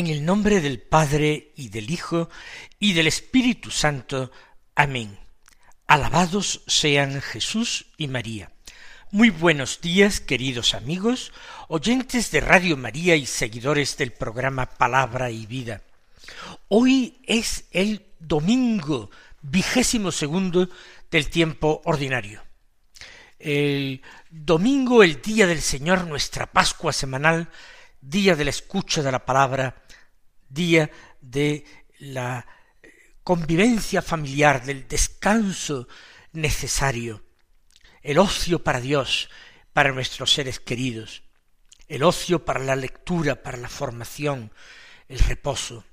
En el nombre del Padre y del Hijo y del Espíritu Santo. Amén. Alabados sean Jesús y María. Muy buenos días, queridos amigos, oyentes de Radio María y seguidores del programa Palabra y Vida. Hoy es el domingo vigésimo segundo del tiempo ordinario. El domingo, el día del Señor, nuestra Pascua semanal, día de la escucha de la palabra, día de la convivencia familiar, del descanso necesario, el ocio para Dios, para nuestros seres queridos, el ocio para la lectura, para la formación, el reposo.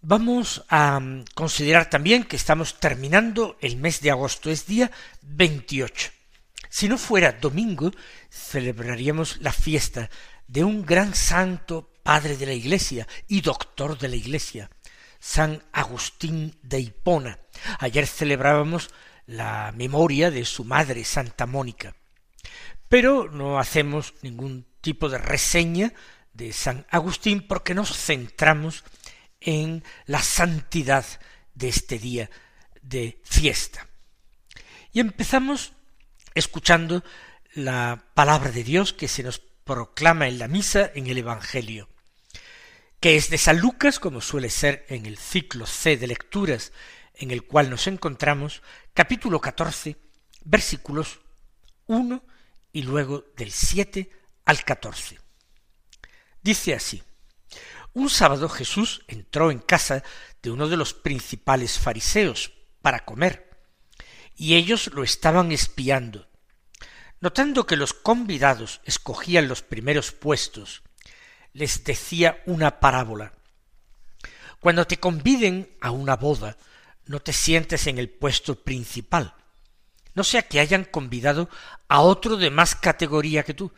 Vamos a considerar también que estamos terminando el mes de agosto, es día 28. Si no fuera domingo, celebraríamos la fiesta de un gran santo padre de la Iglesia y doctor de la Iglesia, San Agustín de Hipona. Ayer celebrábamos la memoria de su madre, Santa Mónica. Pero no hacemos ningún tipo de reseña de San Agustín porque nos centramos en la santidad de este día de fiesta. Y empezamos escuchando la palabra de Dios que se nos proclama en la misa en el Evangelio que es de San Lucas, como suele ser en el ciclo C de lecturas en el cual nos encontramos, capítulo catorce, versículos uno y luego del siete al catorce. Dice así, un sábado Jesús entró en casa de uno de los principales fariseos para comer, y ellos lo estaban espiando. Notando que los convidados escogían los primeros puestos les decía una parábola. Cuando te conviden a una boda, no te sientes en el puesto principal, no sea que hayan convidado a otro de más categoría que tú,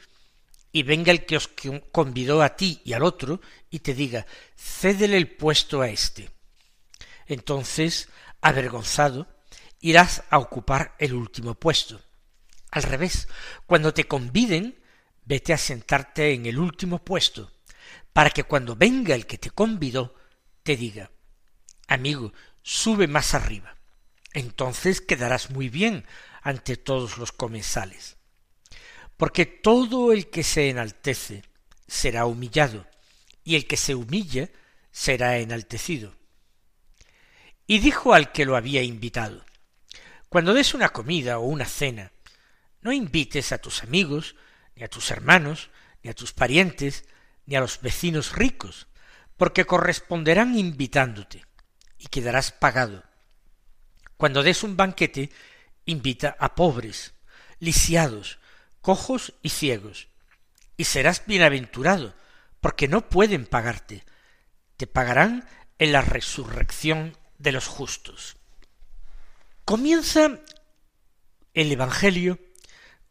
y venga el que os convidó a ti y al otro, y te diga, cédele el puesto a éste. Entonces, avergonzado, irás a ocupar el último puesto. Al revés, cuando te conviden, vete a sentarte en el último puesto, para que cuando venga el que te convidó, te diga, amigo, sube más arriba. Entonces quedarás muy bien ante todos los comensales. Porque todo el que se enaltece será humillado, y el que se humilla será enaltecido. Y dijo al que lo había invitado, Cuando des una comida o una cena, no invites a tus amigos, ni a tus hermanos, ni a tus parientes, ni a los vecinos ricos, porque corresponderán invitándote, y quedarás pagado. Cuando des un banquete, invita a pobres, lisiados, cojos y ciegos, y serás bienaventurado, porque no pueden pagarte, te pagarán en la resurrección de los justos. Comienza el Evangelio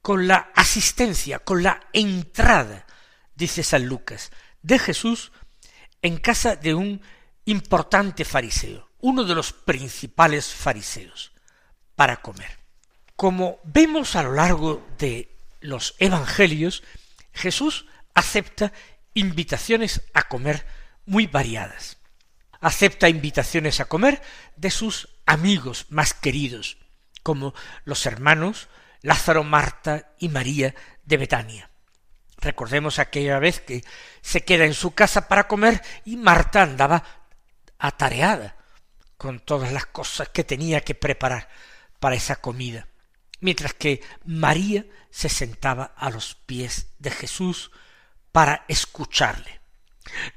con la asistencia, con la entrada dice San Lucas, de Jesús en casa de un importante fariseo, uno de los principales fariseos, para comer. Como vemos a lo largo de los evangelios, Jesús acepta invitaciones a comer muy variadas. Acepta invitaciones a comer de sus amigos más queridos, como los hermanos Lázaro, Marta y María de Betania. Recordemos aquella vez que se queda en su casa para comer y Marta andaba atareada con todas las cosas que tenía que preparar para esa comida, mientras que María se sentaba a los pies de Jesús para escucharle.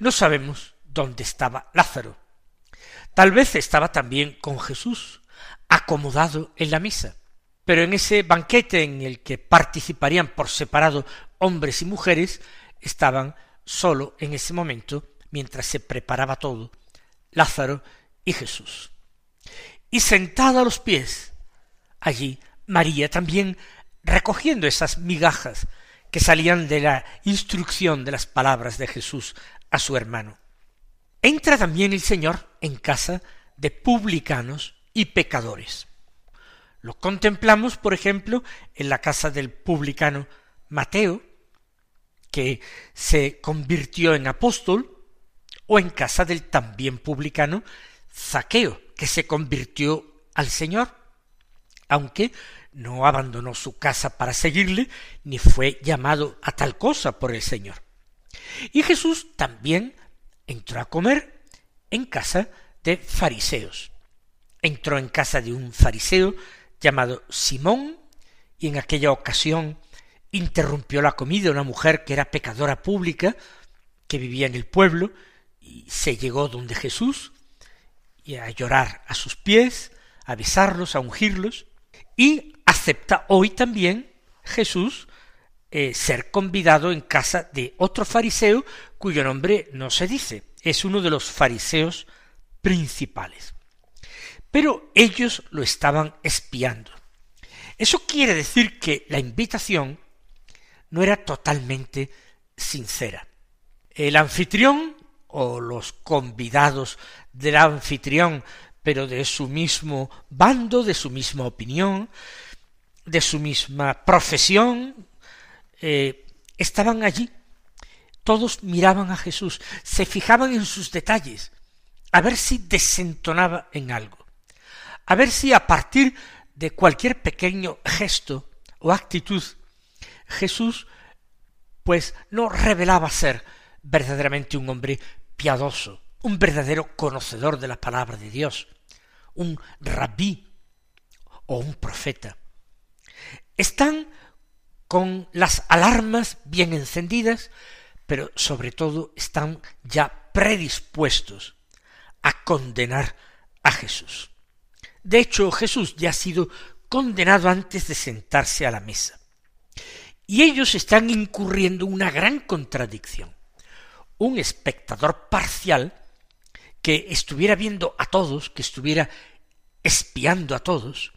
No sabemos dónde estaba Lázaro. Tal vez estaba también con Jesús, acomodado en la misa. Pero en ese banquete en el que participarían por separado hombres y mujeres, estaban solo en ese momento, mientras se preparaba todo, Lázaro y Jesús. Y sentada a los pies, allí María también recogiendo esas migajas que salían de la instrucción de las palabras de Jesús a su hermano. Entra también el Señor en casa de publicanos y pecadores. Lo contemplamos, por ejemplo, en la casa del publicano Mateo, que se convirtió en apóstol, o en casa del también publicano Zaqueo, que se convirtió al Señor, aunque no abandonó su casa para seguirle, ni fue llamado a tal cosa por el Señor. Y Jesús también entró a comer en casa de fariseos. Entró en casa de un fariseo llamado Simón, y en aquella ocasión interrumpió la comida una mujer que era pecadora pública, que vivía en el pueblo, y se llegó donde Jesús, y a llorar a sus pies, a besarlos, a ungirlos, y acepta hoy también Jesús eh, ser convidado en casa de otro fariseo cuyo nombre no se dice, es uno de los fariseos principales. Pero ellos lo estaban espiando. Eso quiere decir que la invitación no era totalmente sincera. El anfitrión o los convidados del anfitrión, pero de su mismo bando, de su misma opinión, de su misma profesión, eh, estaban allí. Todos miraban a Jesús, se fijaban en sus detalles, a ver si desentonaba en algo, a ver si a partir de cualquier pequeño gesto o actitud, Jesús pues no revelaba ser verdaderamente un hombre piadoso, un verdadero conocedor de la palabra de Dios, un rabí o un profeta. Están con las alarmas bien encendidas, pero sobre todo están ya predispuestos a condenar a Jesús. De hecho, Jesús ya ha sido condenado antes de sentarse a la mesa. Y ellos están incurriendo en una gran contradicción. Un espectador parcial que estuviera viendo a todos, que estuviera espiando a todos,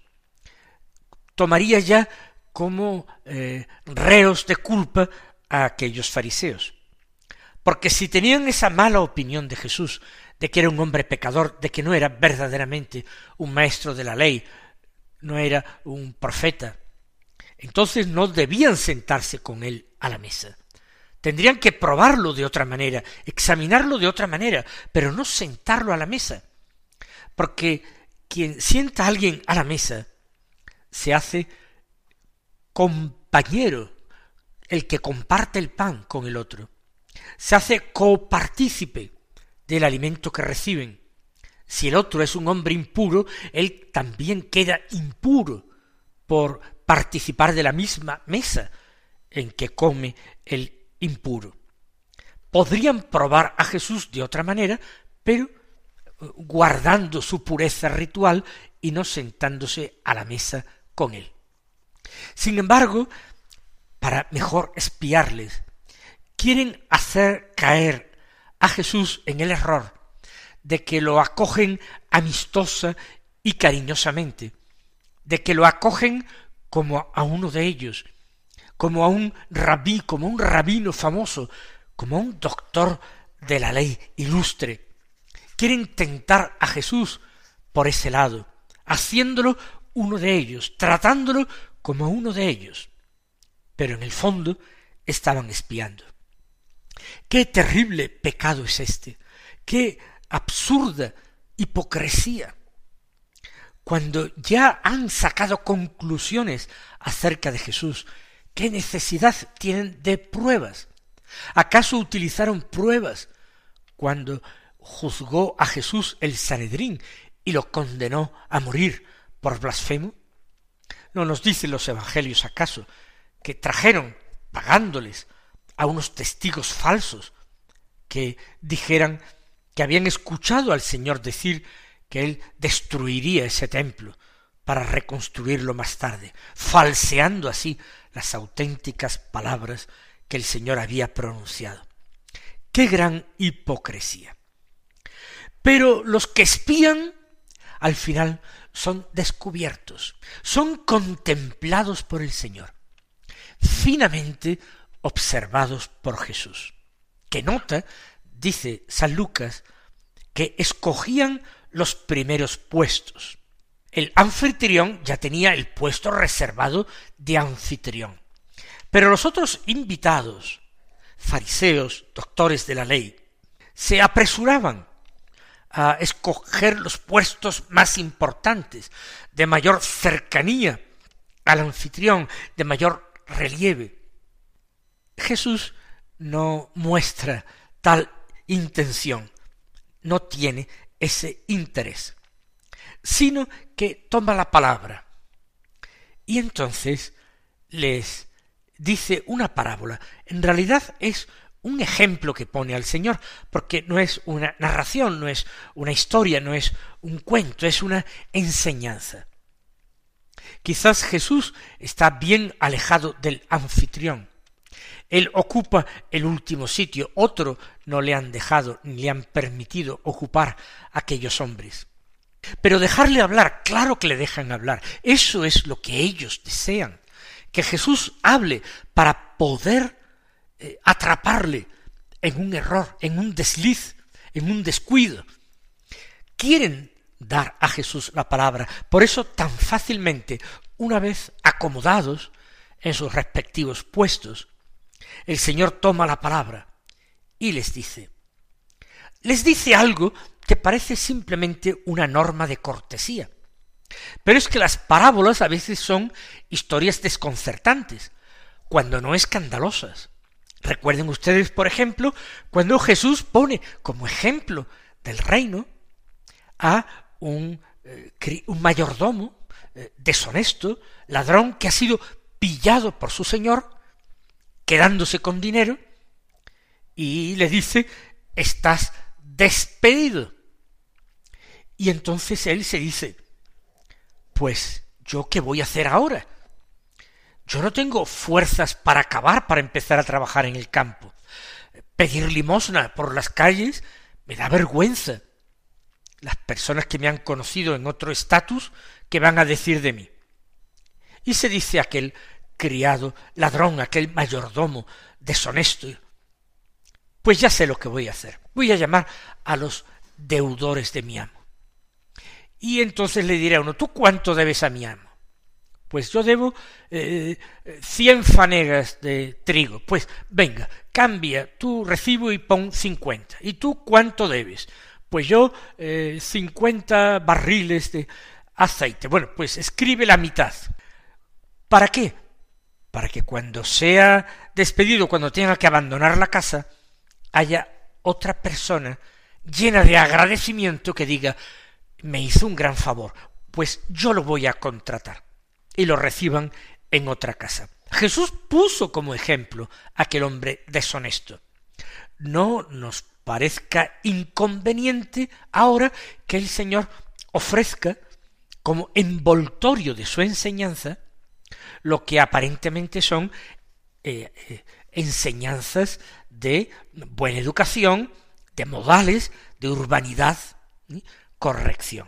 tomaría ya como eh, reos de culpa a aquellos fariseos. Porque si tenían esa mala opinión de Jesús, de que era un hombre pecador, de que no era verdaderamente un maestro de la ley, no era un profeta, entonces no debían sentarse con él a la mesa. Tendrían que probarlo de otra manera, examinarlo de otra manera, pero no sentarlo a la mesa. Porque quien sienta a alguien a la mesa se hace compañero, el que comparte el pan con el otro. Se hace copartícipe del alimento que reciben. Si el otro es un hombre impuro, él también queda impuro por participar de la misma mesa en que come el impuro. Podrían probar a Jesús de otra manera, pero guardando su pureza ritual y no sentándose a la mesa con él. Sin embargo, para mejor espiarles, quieren hacer caer a Jesús en el error de que lo acogen amistosa y cariñosamente, de que lo acogen como a uno de ellos, como a un rabí, como a un rabino famoso, como a un doctor de la ley ilustre. Quieren tentar a Jesús por ese lado, haciéndolo uno de ellos, tratándolo como uno de ellos. Pero en el fondo estaban espiando. Qué terrible pecado es este, qué absurda hipocresía. Cuando ya han sacado conclusiones acerca de Jesús, ¿qué necesidad tienen de pruebas? ¿Acaso utilizaron pruebas cuando juzgó a Jesús el Sanedrín y lo condenó a morir por blasfemo? ¿No nos dicen los evangelios acaso que trajeron, pagándoles, a unos testigos falsos que dijeran que habían escuchado al Señor decir que él destruiría ese templo para reconstruirlo más tarde, falseando así las auténticas palabras que el Señor había pronunciado. ¡Qué gran hipocresía! Pero los que espían al final son descubiertos, son contemplados por el Señor, finamente observados por Jesús, que nota, dice San Lucas, que escogían los primeros puestos. El anfitrión ya tenía el puesto reservado de anfitrión. Pero los otros invitados, fariseos, doctores de la ley, se apresuraban a escoger los puestos más importantes, de mayor cercanía al anfitrión, de mayor relieve. Jesús no muestra tal intención, no tiene ese interés, sino que toma la palabra y entonces les dice una parábola. En realidad es un ejemplo que pone al Señor, porque no es una narración, no es una historia, no es un cuento, es una enseñanza. Quizás Jesús está bien alejado del anfitrión. Él ocupa el último sitio, otro no le han dejado ni le han permitido ocupar aquellos hombres. Pero dejarle hablar, claro que le dejan hablar, eso es lo que ellos desean, que Jesús hable para poder eh, atraparle en un error, en un desliz, en un descuido. Quieren dar a Jesús la palabra. Por eso tan fácilmente, una vez acomodados en sus respectivos puestos, el Señor toma la palabra y les dice, les dice algo que parece simplemente una norma de cortesía. Pero es que las parábolas a veces son historias desconcertantes, cuando no escandalosas. Recuerden ustedes, por ejemplo, cuando Jesús pone como ejemplo del reino a un, eh, mayordomo eh, deshonesto, ladrón, que ha sido pillado por su señor, quedándose con dinero, y le dice, estás despedido. Y entonces él se dice, pues yo qué voy a hacer ahora? Yo no tengo fuerzas para acabar, para empezar a trabajar en el campo. Pedir limosna por las calles me da vergüenza. Las personas que me han conocido en otro estatus, ¿qué van a decir de mí? Y se dice aquel criado, ladrón, aquel mayordomo, deshonesto. Pues ya sé lo que voy a hacer. Voy a llamar a los deudores de mi amo. Y entonces le diré a uno, ¿tú cuánto debes a mi amo? Pues yo debo eh, cien fanegas de trigo. Pues venga, cambia tu recibo y pon cincuenta. ¿Y tú cuánto debes? Pues yo eh, cincuenta barriles de aceite. Bueno, pues escribe la mitad. ¿Para qué? Para que cuando sea despedido, cuando tenga que abandonar la casa, haya otra persona llena de agradecimiento que diga me hizo un gran favor, pues yo lo voy a contratar y lo reciban en otra casa. Jesús puso como ejemplo aquel hombre deshonesto. No nos parezca inconveniente ahora que el Señor ofrezca como envoltorio de su enseñanza lo que aparentemente son eh, eh, enseñanzas de buena educación, de modales, de urbanidad, corrección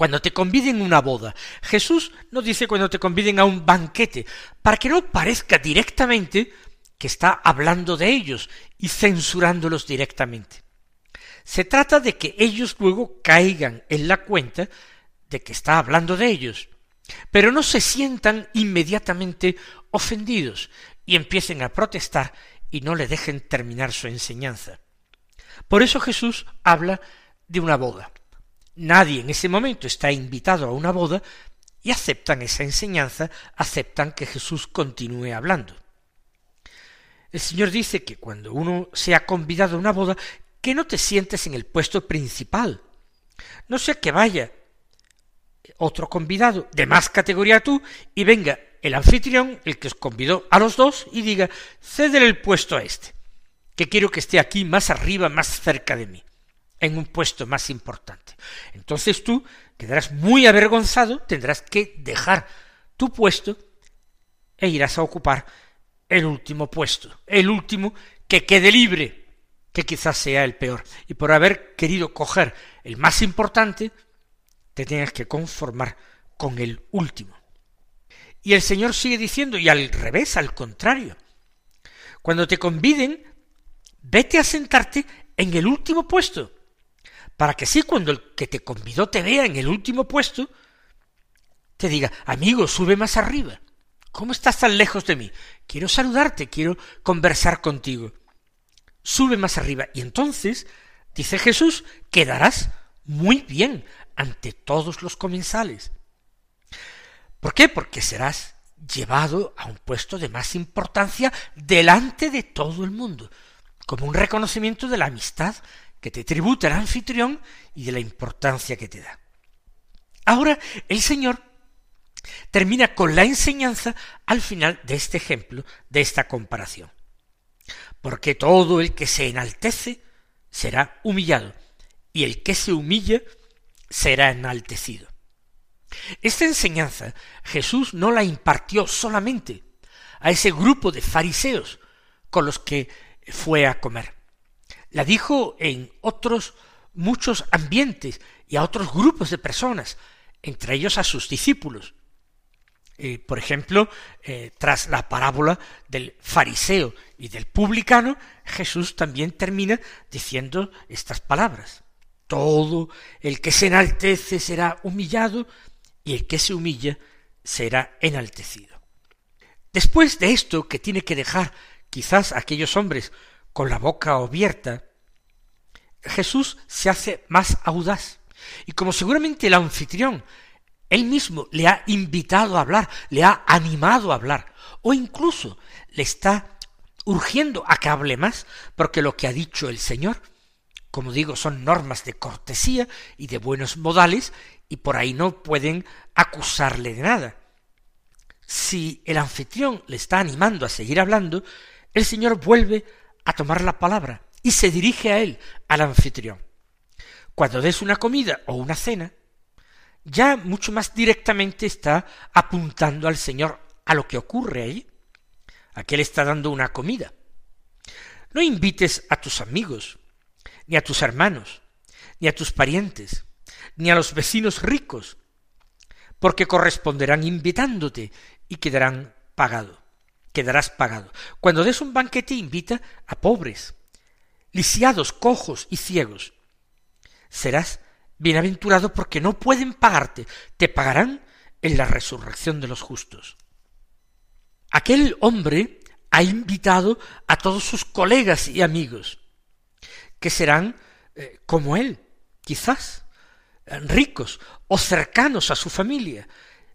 cuando te conviden a una boda. Jesús no dice cuando te conviden a un banquete, para que no parezca directamente que está hablando de ellos y censurándolos directamente. Se trata de que ellos luego caigan en la cuenta de que está hablando de ellos, pero no se sientan inmediatamente ofendidos y empiecen a protestar y no le dejen terminar su enseñanza. Por eso Jesús habla de una boda. Nadie en ese momento está invitado a una boda y aceptan esa enseñanza, aceptan que Jesús continúe hablando. El Señor dice que cuando uno sea convidado a una boda, que no te sientes en el puesto principal, no sea que vaya otro convidado de más categoría tú y venga el anfitrión, el que os convidó a los dos, y diga, cédele el puesto a este, que quiero que esté aquí más arriba, más cerca de mí en un puesto más importante. Entonces tú quedarás muy avergonzado, tendrás que dejar tu puesto e irás a ocupar el último puesto, el último que quede libre, que quizás sea el peor. Y por haber querido coger el más importante, te tengas que conformar con el último. Y el Señor sigue diciendo, y al revés, al contrario, cuando te conviden, vete a sentarte en el último puesto, para que sí, cuando el que te convidó te vea en el último puesto, te diga, amigo, sube más arriba. ¿Cómo estás tan lejos de mí? Quiero saludarte, quiero conversar contigo. Sube más arriba. Y entonces, dice Jesús, quedarás muy bien ante todos los comensales. ¿Por qué? Porque serás llevado a un puesto de más importancia delante de todo el mundo, como un reconocimiento de la amistad que te tributa el anfitrión y de la importancia que te da. Ahora el Señor termina con la enseñanza al final de este ejemplo, de esta comparación. Porque todo el que se enaltece será humillado, y el que se humilla será enaltecido. Esta enseñanza Jesús no la impartió solamente a ese grupo de fariseos con los que fue a comer. La dijo en otros muchos ambientes y a otros grupos de personas, entre ellos a sus discípulos. Eh, por ejemplo, eh, tras la parábola del fariseo y del publicano, Jesús también termina diciendo estas palabras. Todo el que se enaltece será humillado y el que se humilla será enaltecido. Después de esto que tiene que dejar quizás aquellos hombres con la boca abierta, Jesús se hace más audaz. Y como seguramente el anfitrión él mismo le ha invitado a hablar, le ha animado a hablar, o incluso le está urgiendo a que hable más, porque lo que ha dicho el Señor, como digo, son normas de cortesía y de buenos modales, y por ahí no pueden acusarle de nada. Si el anfitrión le está animando a seguir hablando, el Señor vuelve a tomar la palabra y se dirige a él, al anfitrión. Cuando des una comida o una cena, ya mucho más directamente está apuntando al Señor a lo que ocurre ahí. Aquí le está dando una comida. No invites a tus amigos, ni a tus hermanos, ni a tus parientes, ni a los vecinos ricos, porque corresponderán invitándote y quedarán pagado, quedarás pagado. Cuando des un banquete invita a pobres, lisiados, cojos y ciegos. Serás bienaventurado porque no pueden pagarte, te pagarán en la resurrección de los justos. Aquel hombre ha invitado a todos sus colegas y amigos, que serán eh, como él, quizás, ricos o cercanos a su familia,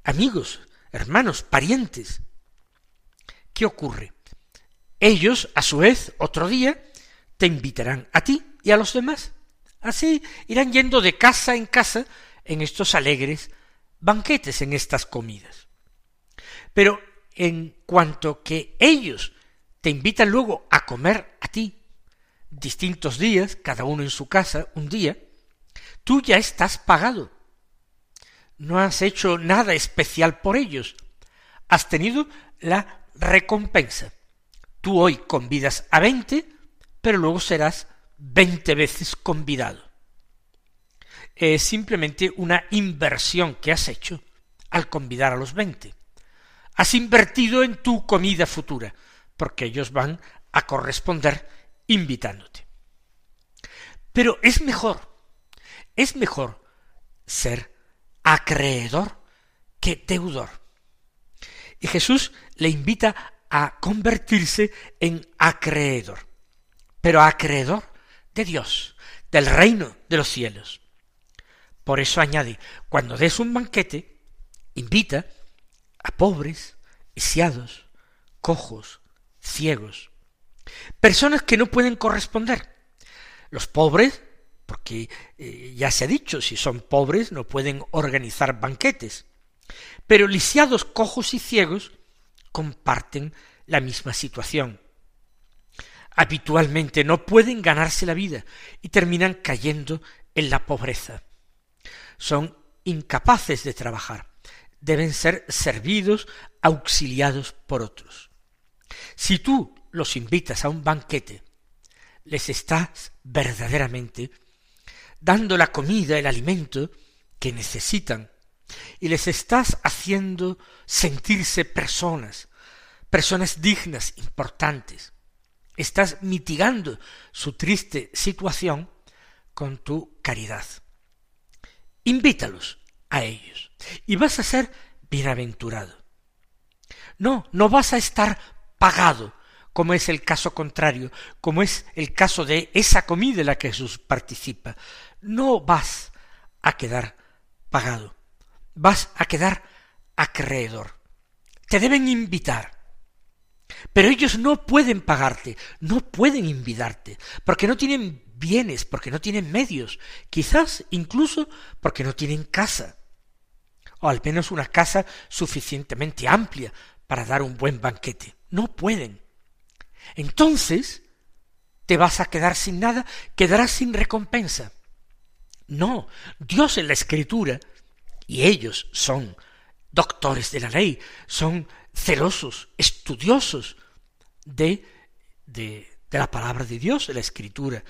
amigos, hermanos, parientes. ¿Qué ocurre? Ellos, a su vez, otro día, te invitarán a ti y a los demás. Así irán yendo de casa en casa en estos alegres banquetes, en estas comidas. Pero en cuanto que ellos te invitan luego a comer a ti, distintos días, cada uno en su casa, un día, tú ya estás pagado. No has hecho nada especial por ellos. Has tenido la recompensa. Tú hoy convidas a veinte, pero luego serás veinte veces convidado. Es simplemente una inversión que has hecho al convidar a los veinte. Has invertido en tu comida futura, porque ellos van a corresponder invitándote. Pero es mejor, es mejor ser acreedor que deudor. Y Jesús le invita a convertirse en acreedor, pero acreedor de Dios, del reino de los cielos. Por eso añade, cuando des un banquete, invita a pobres, lisiados, cojos, ciegos, personas que no pueden corresponder. Los pobres, porque eh, ya se ha dicho, si son pobres no pueden organizar banquetes, pero lisiados, cojos y ciegos comparten la misma situación habitualmente no pueden ganarse la vida y terminan cayendo en la pobreza. Son incapaces de trabajar, deben ser servidos, auxiliados por otros. Si tú los invitas a un banquete, les estás verdaderamente dando la comida, el alimento que necesitan y les estás haciendo sentirse personas, personas dignas, importantes. Estás mitigando su triste situación con tu caridad. Invítalos a ellos y vas a ser bienaventurado. No, no vas a estar pagado, como es el caso contrario, como es el caso de esa comida en la que Jesús participa. No vas a quedar pagado, vas a quedar acreedor. Te deben invitar. Pero ellos no pueden pagarte, no pueden invitarte, porque no tienen bienes, porque no tienen medios, quizás incluso porque no tienen casa, o al menos una casa suficientemente amplia para dar un buen banquete. No pueden. Entonces, te vas a quedar sin nada, quedarás sin recompensa. No, Dios en la Escritura, y ellos son doctores de la ley, son celosos, estudiosos de, de, de la palabra de Dios, de la Escritura,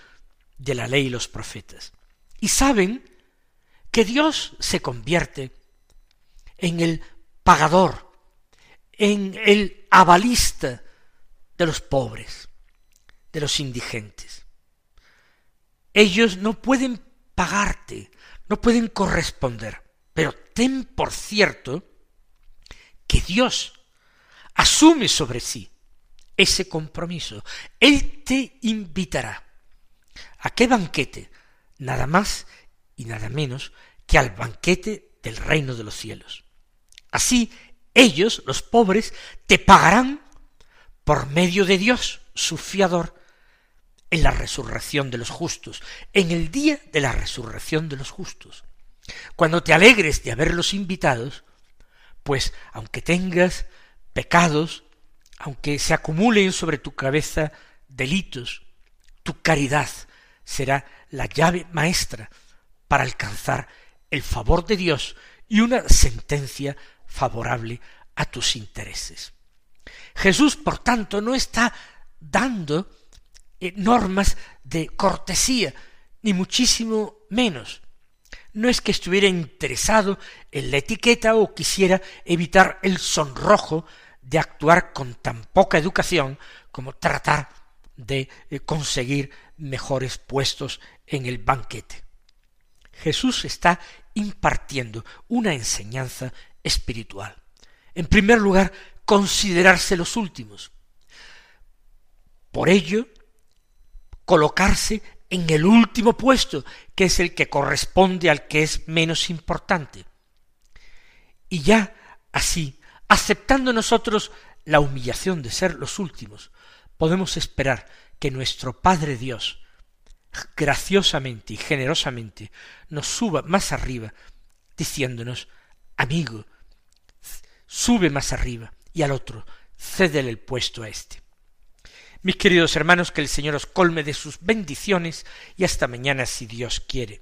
de la ley y los profetas. Y saben que Dios se convierte en el pagador, en el avalista de los pobres, de los indigentes. Ellos no pueden pagarte, no pueden corresponder, pero ten por cierto que Dios asume sobre sí ese compromiso. Él te invitará. ¿A qué banquete? Nada más y nada menos que al banquete del reino de los cielos. Así ellos, los pobres, te pagarán por medio de Dios, su fiador, en la resurrección de los justos, en el día de la resurrección de los justos. Cuando te alegres de haberlos invitados, pues aunque tengas pecados, aunque se acumulen sobre tu cabeza delitos, tu caridad será la llave maestra para alcanzar el favor de Dios y una sentencia favorable a tus intereses. Jesús, por tanto, no está dando eh, normas de cortesía, ni muchísimo menos. No es que estuviera interesado en la etiqueta o quisiera evitar el sonrojo de actuar con tan poca educación como tratar de eh, conseguir mejores puestos en el banquete. Jesús está impartiendo una enseñanza espiritual. En primer lugar, considerarse los últimos. Por ello, colocarse en el último puesto, que es el que corresponde al que es menos importante. Y ya así, aceptando nosotros la humillación de ser los últimos, podemos esperar que nuestro Padre Dios graciosamente y generosamente nos suba más arriba, diciéndonos, amigo, sube más arriba, y al otro, cédele el puesto a éste. Mis queridos hermanos, que el Señor os colme de sus bendiciones y hasta mañana si Dios quiere.